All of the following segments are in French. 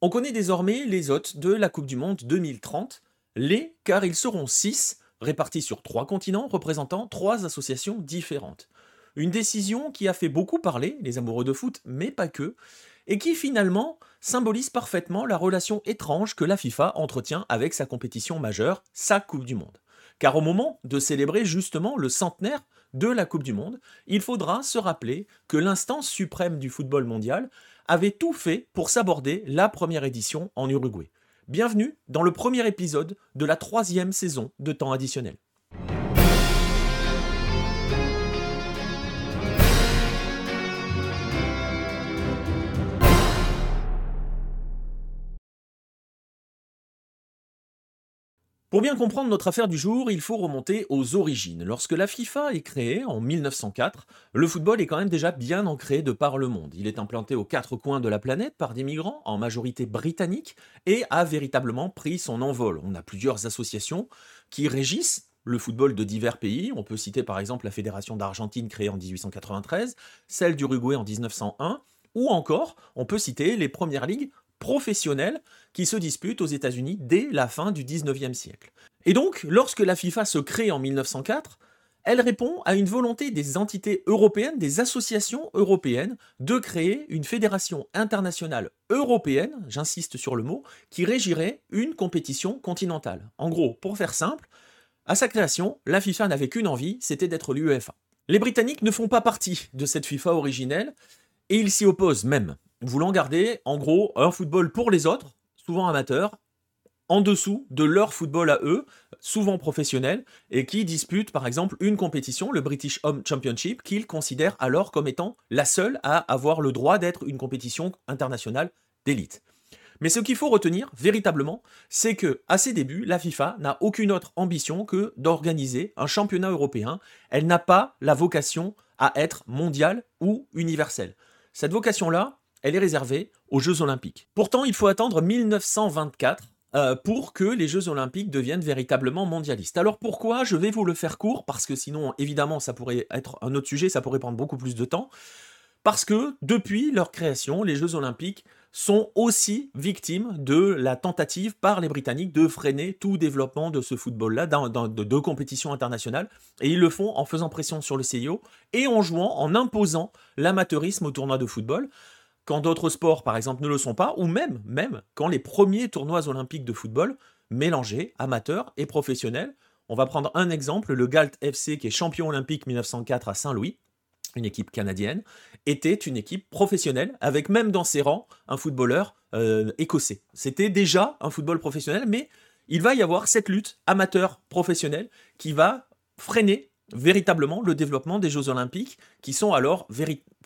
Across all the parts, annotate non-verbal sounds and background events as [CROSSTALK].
On connaît désormais les hôtes de la Coupe du Monde 2030, les car ils seront 6, répartis sur trois continents, représentant trois associations différentes. Une décision qui a fait beaucoup parler les amoureux de foot, mais pas que, et qui finalement symbolise parfaitement la relation étrange que la FIFA entretient avec sa compétition majeure, sa Coupe du Monde. Car au moment de célébrer justement le centenaire de la Coupe du Monde, il faudra se rappeler que l'instance suprême du football mondial avait tout fait pour s'aborder la première édition en Uruguay. Bienvenue dans le premier épisode de la troisième saison de temps additionnel. Pour bien comprendre notre affaire du jour, il faut remonter aux origines. Lorsque la FIFA est créée en 1904, le football est quand même déjà bien ancré de par le monde. Il est implanté aux quatre coins de la planète par des migrants, en majorité britanniques, et a véritablement pris son envol. On a plusieurs associations qui régissent le football de divers pays. On peut citer par exemple la Fédération d'Argentine créée en 1893, celle d'Uruguay en 1901, ou encore on peut citer les premières ligues professionnels qui se disputent aux États-Unis dès la fin du 19e siècle. Et donc, lorsque la FIFA se crée en 1904, elle répond à une volonté des entités européennes, des associations européennes, de créer une fédération internationale européenne, j'insiste sur le mot, qui régirait une compétition continentale. En gros, pour faire simple, à sa création, la FIFA n'avait qu'une envie, c'était d'être l'UEFA. Les Britanniques ne font pas partie de cette FIFA originelle, et ils s'y opposent même voulant garder, en gros, un football pour les autres, souvent amateurs, en dessous de leur football à eux, souvent professionnel, et qui disputent par exemple une compétition, le British Home Championship, qu'ils considèrent alors comme étant la seule à avoir le droit d'être une compétition internationale d'élite. Mais ce qu'il faut retenir véritablement, c'est que à ses débuts, la FIFA n'a aucune autre ambition que d'organiser un championnat européen. Elle n'a pas la vocation à être mondiale ou universelle. Cette vocation-là, elle est réservée aux Jeux olympiques. Pourtant, il faut attendre 1924 euh, pour que les Jeux olympiques deviennent véritablement mondialistes. Alors pourquoi Je vais vous le faire court, parce que sinon, évidemment, ça pourrait être un autre sujet, ça pourrait prendre beaucoup plus de temps. Parce que depuis leur création, les Jeux olympiques sont aussi victimes de la tentative par les Britanniques de freiner tout développement de ce football-là, de, de compétitions internationales. Et ils le font en faisant pression sur le CIO et en jouant, en imposant l'amateurisme au tournoi de football quand d'autres sports, par exemple, ne le sont pas, ou même, même quand les premiers tournois olympiques de football mélangeaient amateurs et professionnels. On va prendre un exemple, le Galt FC, qui est champion olympique 1904 à Saint-Louis, une équipe canadienne, était une équipe professionnelle, avec même dans ses rangs un footballeur euh, écossais. C'était déjà un football professionnel, mais il va y avoir cette lutte amateur-professionnel qui va freiner véritablement le développement des Jeux olympiques, qui sont alors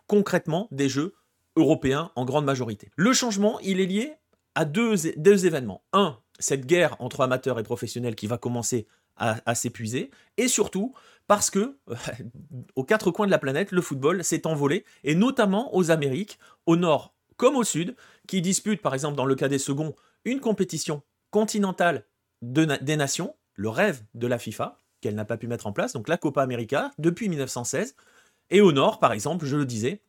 concrètement des Jeux européens en grande majorité. Le changement, il est lié à deux, événements. Un, cette guerre entre amateurs et professionnels qui va commencer à, s'épuiser, et surtout parce que [LAUGHS] aux quatre coins de la planète, le football s'est envolé, et notamment aux Amériques, au nord comme au sud, qui disputent par exemple dans le cas des seconds une compétition continentale des nations, le rêve de la FIFA, qu'elle n'a pas pu mettre en place, donc la Copa América, depuis 1916, et au nord par exemple, je le disais,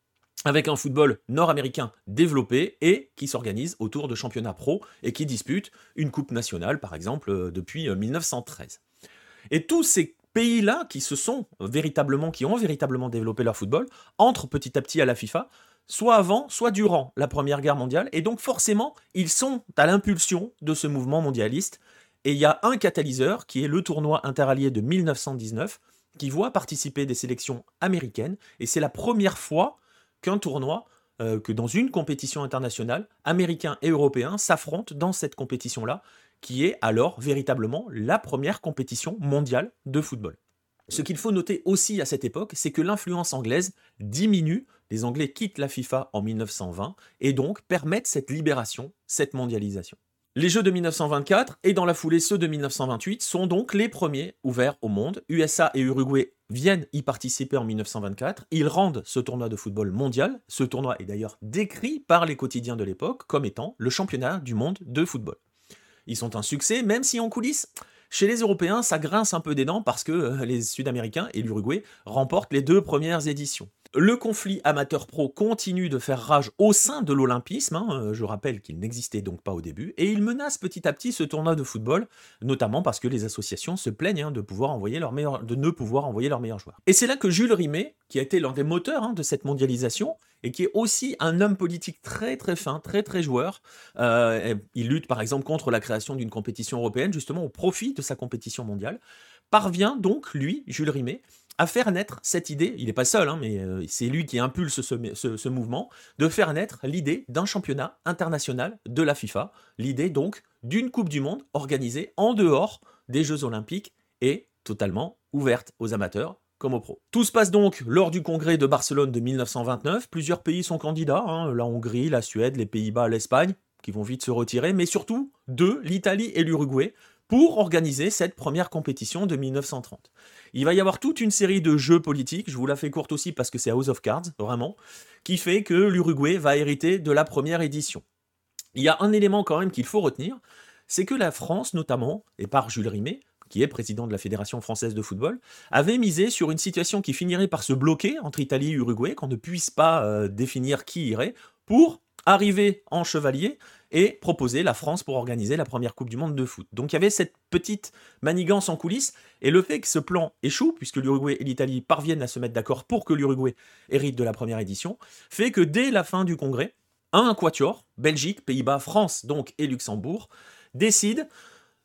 avec un football nord-américain développé et qui s'organise autour de championnats pro et qui dispute une coupe nationale, par exemple, euh, depuis 1913. Euh, et tous ces pays-là qui se sont véritablement, qui ont véritablement développé leur football, entrent petit à petit à la FIFA, soit avant, soit durant la Première Guerre mondiale, et donc forcément, ils sont à l'impulsion de ce mouvement mondialiste. Et il y a un catalyseur qui est le tournoi interallié de 1919, qui voit participer des sélections américaines, et c'est la première fois qu'un tournoi, euh, que dans une compétition internationale, américains et européens s'affrontent dans cette compétition-là, qui est alors véritablement la première compétition mondiale de football. Ce qu'il faut noter aussi à cette époque, c'est que l'influence anglaise diminue, les Anglais quittent la FIFA en 1920 et donc permettent cette libération, cette mondialisation. Les Jeux de 1924 et dans la foulée ceux de 1928 sont donc les premiers ouverts au monde. USA et Uruguay viennent y participer en 1924. Ils rendent ce tournoi de football mondial. Ce tournoi est d'ailleurs décrit par les quotidiens de l'époque comme étant le championnat du monde de football. Ils sont un succès, même si en coulisses, chez les Européens, ça grince un peu des dents parce que euh, les Sud-Américains et l'Uruguay remportent les deux premières éditions. Le conflit amateur-pro continue de faire rage au sein de l'Olympisme, hein, euh, je rappelle qu'il n'existait donc pas au début, et il menace petit à petit ce tournoi de football, notamment parce que les associations se plaignent hein, de, ne pouvoir envoyer leurs meilleurs joueurs. Et c'est là que Jules Rimet, qui a été l'un des moteurs hein, de cette mondialisation, et qui est aussi un homme politique très très fin, très très joueur, euh, il lutte par exemple contre la création d'une compétition européenne, justement au profit de sa compétition mondiale, parvient donc, lui, Jules Rimet, à faire naître cette idée, il n'est pas seul, hein, mais euh, c'est lui qui impulse ce, mouvement, de faire naître l'idée d'un championnat international de la FIFA, l'idée donc d'une Coupe du Monde organisée en dehors des Jeux Olympiques et totalement ouverte aux amateurs comme aux pros. Tout se passe donc lors du congrès de Barcelone de 1929, plusieurs pays sont candidats, hein, la Hongrie, la Suède, les Pays-Bas, l'Espagne, qui vont vite se retirer, mais surtout deux, l'Italie et l'Uruguay, pour organiser cette première compétition de 1930. Il va y avoir toute une série de jeux politiques, je vous la fais courte aussi parce que c'est House of Cards, vraiment, qui fait que l'Uruguay va hériter de la première édition. Il y a un élément quand même qu'il faut retenir, c'est que la France notamment, et par Jules Rimet, qui est président de la Fédération française de football, avait misé sur une situation qui finirait par se bloquer entre Italie et Uruguay, qu'on ne puisse pas euh, définir qui irait, pour arriver en chevalier et proposer la France pour organiser la première Coupe du Monde de foot. Donc il y avait cette petite manigance en coulisses, et le fait que ce plan échoue, puisque l'Uruguay et l'Italie parviennent à se mettre d'accord pour que l'Uruguay hérite de la première édition, fait que dès la fin du congrès, un quatuor, Belgique, Pays-Bas, France donc et Luxembourg, décide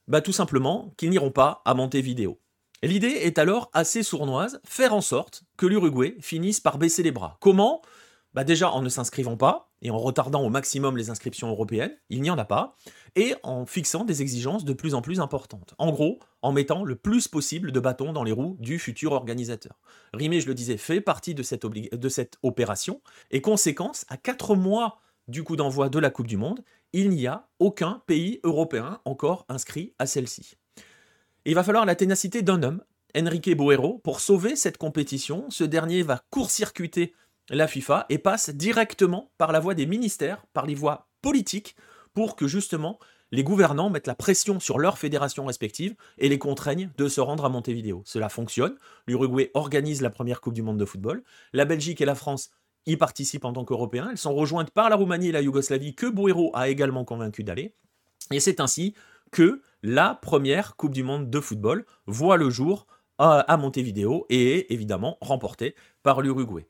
bah, tout simplement qu'ils n'iront pas à Montevideo. L'idée est alors assez sournoise, faire en sorte que l'Uruguay finisse par baisser les bras. Comment? Bah Déjà en ne s'inscrivant pas, et en retardant au maximum les inscriptions européennes, il n'y en a pas, et en fixant des exigences de plus en plus importantes. En gros, en mettant le plus possible de bâtons dans les roues du futur organisateur. Rimé, je le disais, fait partie de cette, opération, et conséquence, à 4 mois du coup d'envoi de la Coupe du Monde, il n'y a aucun pays européen encore inscrit à celle-ci. Il va falloir la ténacité d'un homme, Enrique Boero, pour sauver cette compétition. Ce dernier va court-circuiter la FIFA et passe directement par la voie des ministères, par les voies politiques, pour que justement les gouvernants mettent la pression sur leurs fédérations respectives et les contraignent de se rendre à Montevideo. Cela fonctionne. L'Uruguay organise la première Coupe du Monde de football. La Belgique et la France y participent en tant qu'Européens. Elles sont rejointes par la Roumanie et la Yougoslavie que Buero a également convaincu d'aller. Et c'est ainsi que la première Coupe du Monde de football voit le jour à Montevideo et est évidemment remportée par l'Uruguay.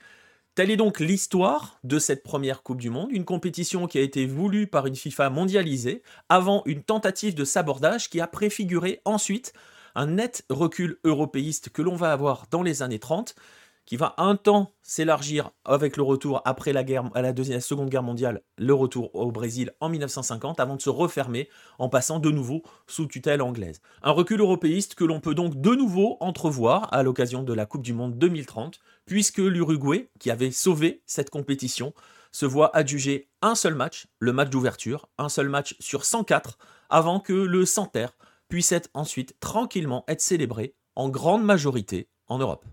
Telle est donc l'histoire de cette première Coupe du Monde, une compétition qui a été voulue par une FIFA mondialisée avant une tentative de sabordage qui a préfiguré ensuite un net recul européiste que l'on va avoir dans les années 30 qui va un temps s'élargir avec le retour après la guerre, à la, Seconde Guerre mondiale, le retour au Brésil en 1950, avant de se refermer en passant de nouveau sous tutelle anglaise. Un recul européiste que l'on peut donc de nouveau entrevoir à l'occasion de la Coupe du Monde 2030, puisque l'Uruguay, qui avait sauvé cette compétition, se voit adjuger un seul match, le match d'ouverture, un seul match sur 104, avant que le centenaire puisse ensuite tranquillement être célébré en grande majorité en Europe.